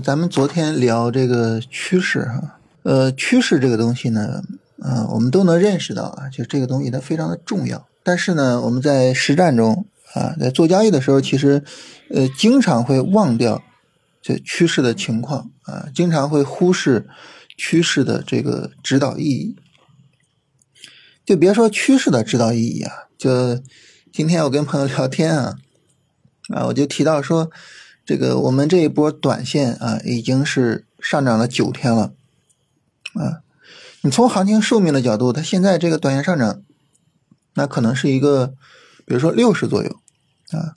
咱们昨天聊这个趋势哈，呃，趋势这个东西呢，啊，我们都能认识到啊，就这个东西它非常的重要。但是呢，我们在实战中啊，在做交易的时候，其实呃，经常会忘掉这趋势的情况啊，经常会忽视趋势的这个指导意义。就别说趋势的指导意义啊，就今天我跟朋友聊天啊，啊，我就提到说。这个我们这一波短线啊，已经是上涨了九天了，啊，你从行情寿命的角度，它现在这个短线上涨，那可能是一个，比如说六十左右，啊，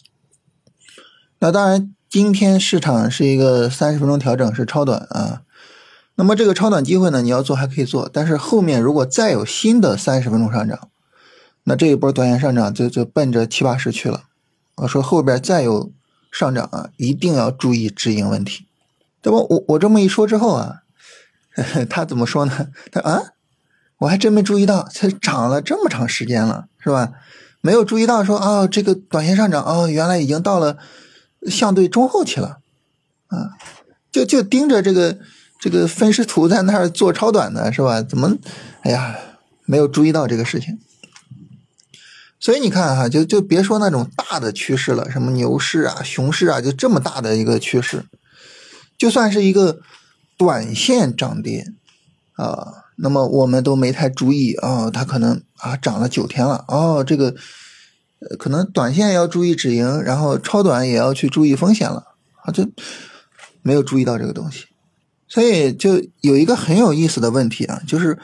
那当然今天市场是一个三十分钟调整是超短啊，那么这个超短机会呢，你要做还可以做，但是后面如果再有新的三十分钟上涨，那这一波短线上涨就就奔着七八十去了，我说后边再有。上涨啊，一定要注意止盈问题，对吧？我我这么一说之后啊，他怎么说呢？他啊，我还真没注意到，才涨了这么长时间了，是吧？没有注意到说啊，这个短线上涨啊，原来已经到了相对中后期了啊，就就盯着这个这个分时图在那儿做超短的是吧？怎么，哎呀，没有注意到这个事情。所以你看哈，就就别说那种大的趋势了，什么牛市啊、熊市啊，就这么大的一个趋势，就算是一个短线涨跌啊，那么我们都没太注意啊，它可能啊涨了九天了哦，这个可能短线要注意止盈，然后超短也要去注意风险了啊，就没有注意到这个东西，所以就有一个很有意思的问题啊，就是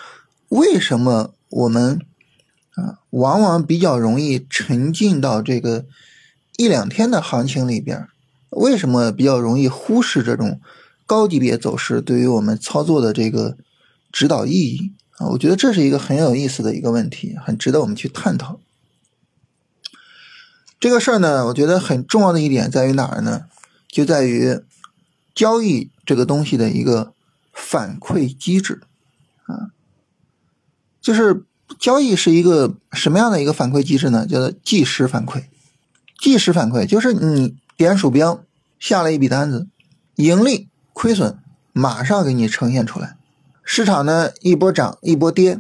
为什么我们？啊，往往比较容易沉浸到这个一两天的行情里边。为什么比较容易忽视这种高级别走势对于我们操作的这个指导意义啊？我觉得这是一个很有意思的一个问题，很值得我们去探讨。这个事儿呢，我觉得很重要的一点在于哪儿呢？就在于交易这个东西的一个反馈机制啊，就是。交易是一个什么样的一个反馈机制呢？叫做即时反馈。即时反馈就是你点鼠标下了一笔单子，盈利、亏损马上给你呈现出来。市场呢一波涨一波跌，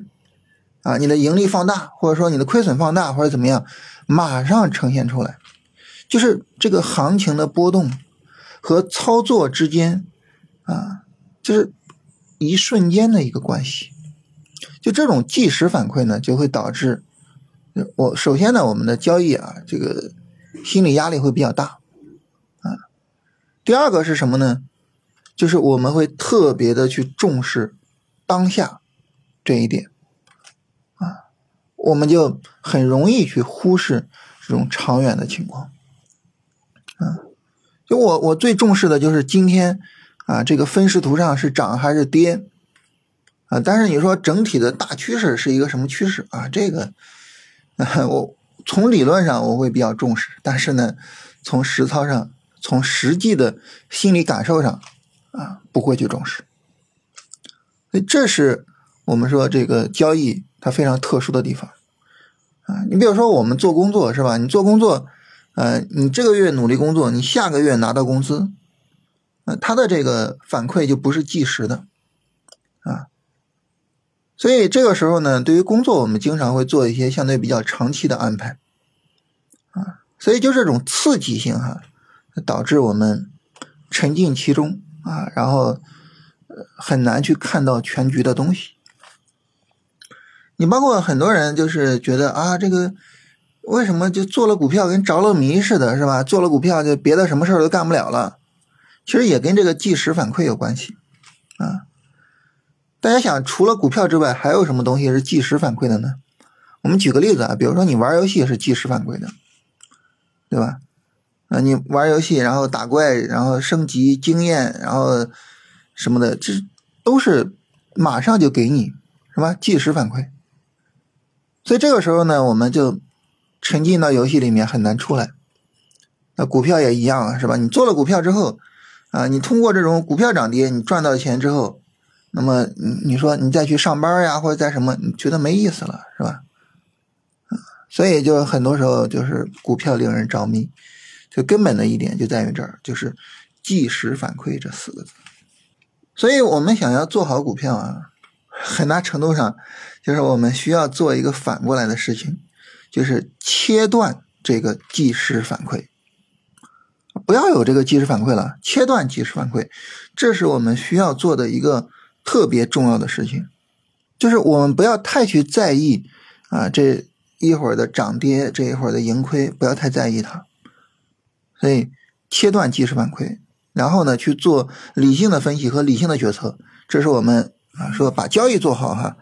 啊，你的盈利放大，或者说你的亏损放大，或者怎么样，马上呈现出来。就是这个行情的波动和操作之间，啊，就是一瞬间的一个关系。就这种即时反馈呢，就会导致我首先呢，我们的交易啊，这个心理压力会比较大啊。第二个是什么呢？就是我们会特别的去重视当下这一点啊，我们就很容易去忽视这种长远的情况啊。就我我最重视的就是今天啊，这个分时图上是涨还是跌。啊，但是你说整体的大趋势是一个什么趋势啊？这个，啊我从理论上我会比较重视，但是呢，从实操上，从实际的心理感受上，啊，不会去重视。所以这是我们说这个交易它非常特殊的地方啊。你比如说我们做工作是吧？你做工作，呃，你这个月努力工作，你下个月拿到工资，呃，它的这个反馈就不是即时的，啊。所以这个时候呢，对于工作，我们经常会做一些相对比较长期的安排，啊，所以就这种刺激性哈，导致我们沉浸其中啊，然后很难去看到全局的东西。你包括很多人就是觉得啊，这个为什么就做了股票跟着了迷似的，是吧？做了股票就别的什么事儿都干不了了，其实也跟这个即时反馈有关系，啊。大家想，除了股票之外，还有什么东西是即时反馈的呢？我们举个例子啊，比如说你玩游戏是即时反馈的，对吧？啊，你玩游戏，然后打怪，然后升级经验，然后什么的，这都是马上就给你，是吧？即时反馈。所以这个时候呢，我们就沉浸到游戏里面很难出来。那股票也一样啊，是吧？你做了股票之后，啊，你通过这种股票涨跌，你赚到钱之后。那么你你说你再去上班呀，或者在什么，你觉得没意思了，是吧？所以就很多时候就是股票令人着迷，最根本的一点就在于这儿，就是即时反馈这四个字。所以我们想要做好股票啊，很大程度上就是我们需要做一个反过来的事情，就是切断这个即时反馈，不要有这个即时反馈了，切断即时反馈，这是我们需要做的一个特别重要的事情，就是我们不要太去在意啊这一会儿的涨跌，这一会儿的盈亏，不要太在意它，所以切断即时反馈。然后呢，去做理性的分析和理性的决策，这是我们啊说把交易做好哈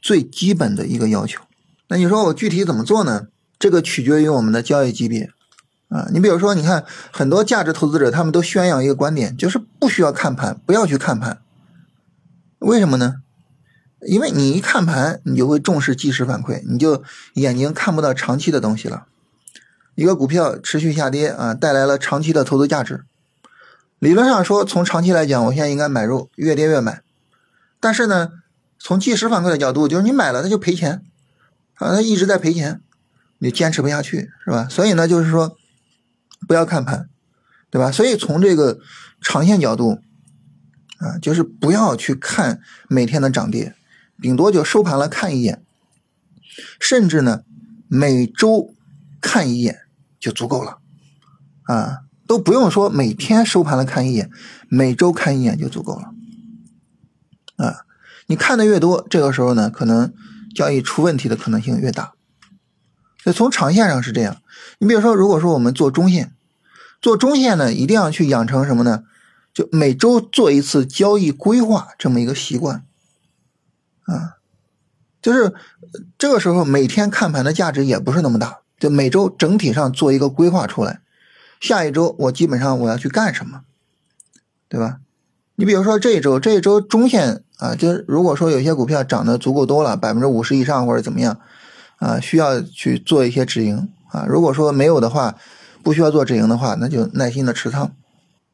最基本的一个要求。那你说我具体怎么做呢？这个取决于我们的交易级别啊。你比如说，你看很多价值投资者他们都宣扬一个观点，就是不需要看盘，不要去看盘。为什么呢？因为你一看盘，你就会重视即时反馈，你就眼睛看不到长期的东西了。一个股票持续下跌啊，带来了长期的投资价值。理论上说，从长期来讲，我现在应该买入，越跌越买。但是呢，从即时反馈的角度，就是你买了它就赔钱，啊，它一直在赔钱，你坚持不下去，是吧？所以呢，就是说不要看盘，对吧？所以从这个长线角度，啊，就是不要去看每天的涨跌，顶多就收盘了看一眼，甚至呢，每周看一眼就足够了，啊。都不用说，每天收盘了看一眼，每周看一眼就足够了。啊，你看的越多，这个时候呢，可能交易出问题的可能性越大。所以从长线上是这样。你比如说，如果说我们做中线，做中线呢，一定要去养成什么呢？就每周做一次交易规划这么一个习惯。啊，就是这个时候每天看盘的价值也不是那么大，就每周整体上做一个规划出来。下一周我基本上我要去干什么，对吧？你比如说这一周，这一周中线啊，就是如果说有些股票涨得足够多了，百分之五十以上或者怎么样，啊，需要去做一些止盈啊。如果说没有的话，不需要做止盈的话，那就耐心的持仓。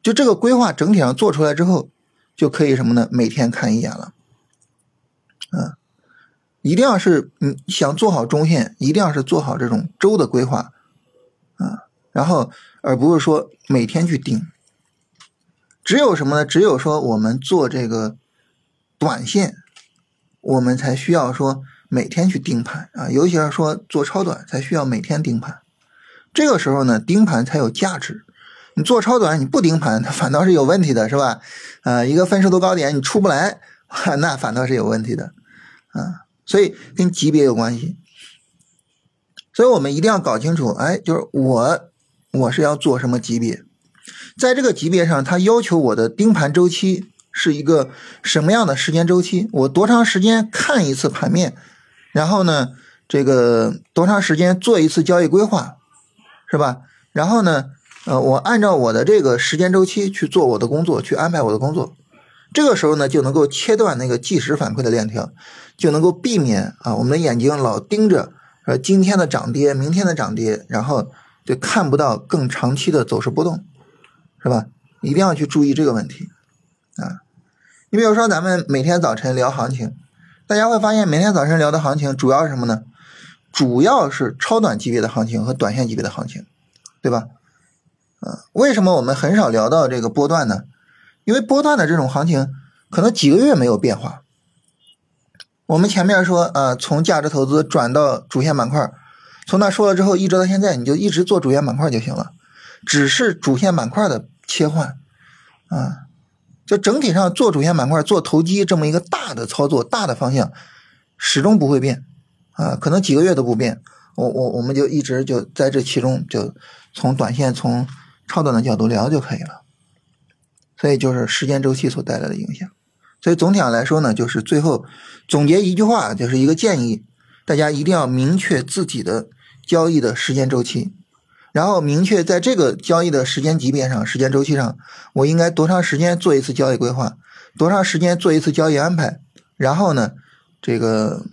就这个规划整体上做出来之后，就可以什么呢？每天看一眼了，啊，一定要是你想做好中线，一定要是做好这种周的规划，啊，然后。而不是说每天去盯，只有什么呢？只有说我们做这个短线，我们才需要说每天去盯盘啊，尤其是说做超短才需要每天盯盘。这个时候呢，盯盘才有价值。你做超短你不盯盘，它 反倒是有问题的，是吧？啊，一个分时图高点你出不来，那反倒是有问题的啊。所以跟级别有关系，所以我们一定要搞清楚，哎，就是我。我是要做什么级别，在这个级别上，它要求我的盯盘周期是一个什么样的时间周期？我多长时间看一次盘面？然后呢，这个多长时间做一次交易规划，是吧？然后呢，呃，我按照我的这个时间周期去做我的工作，去安排我的工作。这个时候呢，就能够切断那个即时反馈的链条，就能够避免啊，我们的眼睛老盯着呃今天的涨跌，明天的涨跌，然后。就看不到更长期的走势波动，是吧？一定要去注意这个问题啊！你比如说，咱们每天早晨聊行情，大家会发现每天早晨聊的行情主要是什么呢？主要是超短级别的行情和短线级别的行情，对吧？啊，为什么我们很少聊到这个波段呢？因为波段的这种行情可能几个月没有变化。我们前面说，呃，从价值投资转到主线板块。从那说了之后，一直到现在，你就一直做主线板块就行了，只是主线板块的切换，啊，就整体上做主线板块、做投机这么一个大的操作、大的方向，始终不会变，啊，可能几个月都不变。我我我们就一直就在这其中，就从短线、从超短的角度聊就可以了。所以就是时间周期所带来的影响。所以总体上来说呢，就是最后总结一句话，就是一个建议，大家一定要明确自己的。交易的时间周期，然后明确在这个交易的时间级别上、时间周期上，我应该多长时间做一次交易规划，多长时间做一次交易安排，然后呢，这个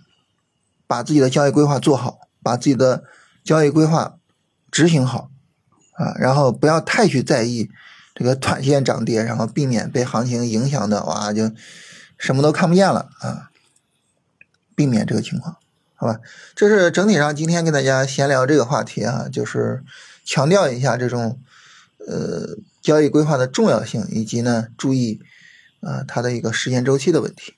把自己的交易规划做好，把自己的交易规划执行好啊，然后不要太去在意这个短线涨跌，然后避免被行情影响的哇，就什么都看不见了啊，避免这个情况。好吧，这是整体上今天跟大家闲聊这个话题啊，就是强调一下这种呃交易规划的重要性，以及呢注意啊它的一个时间周期的问题。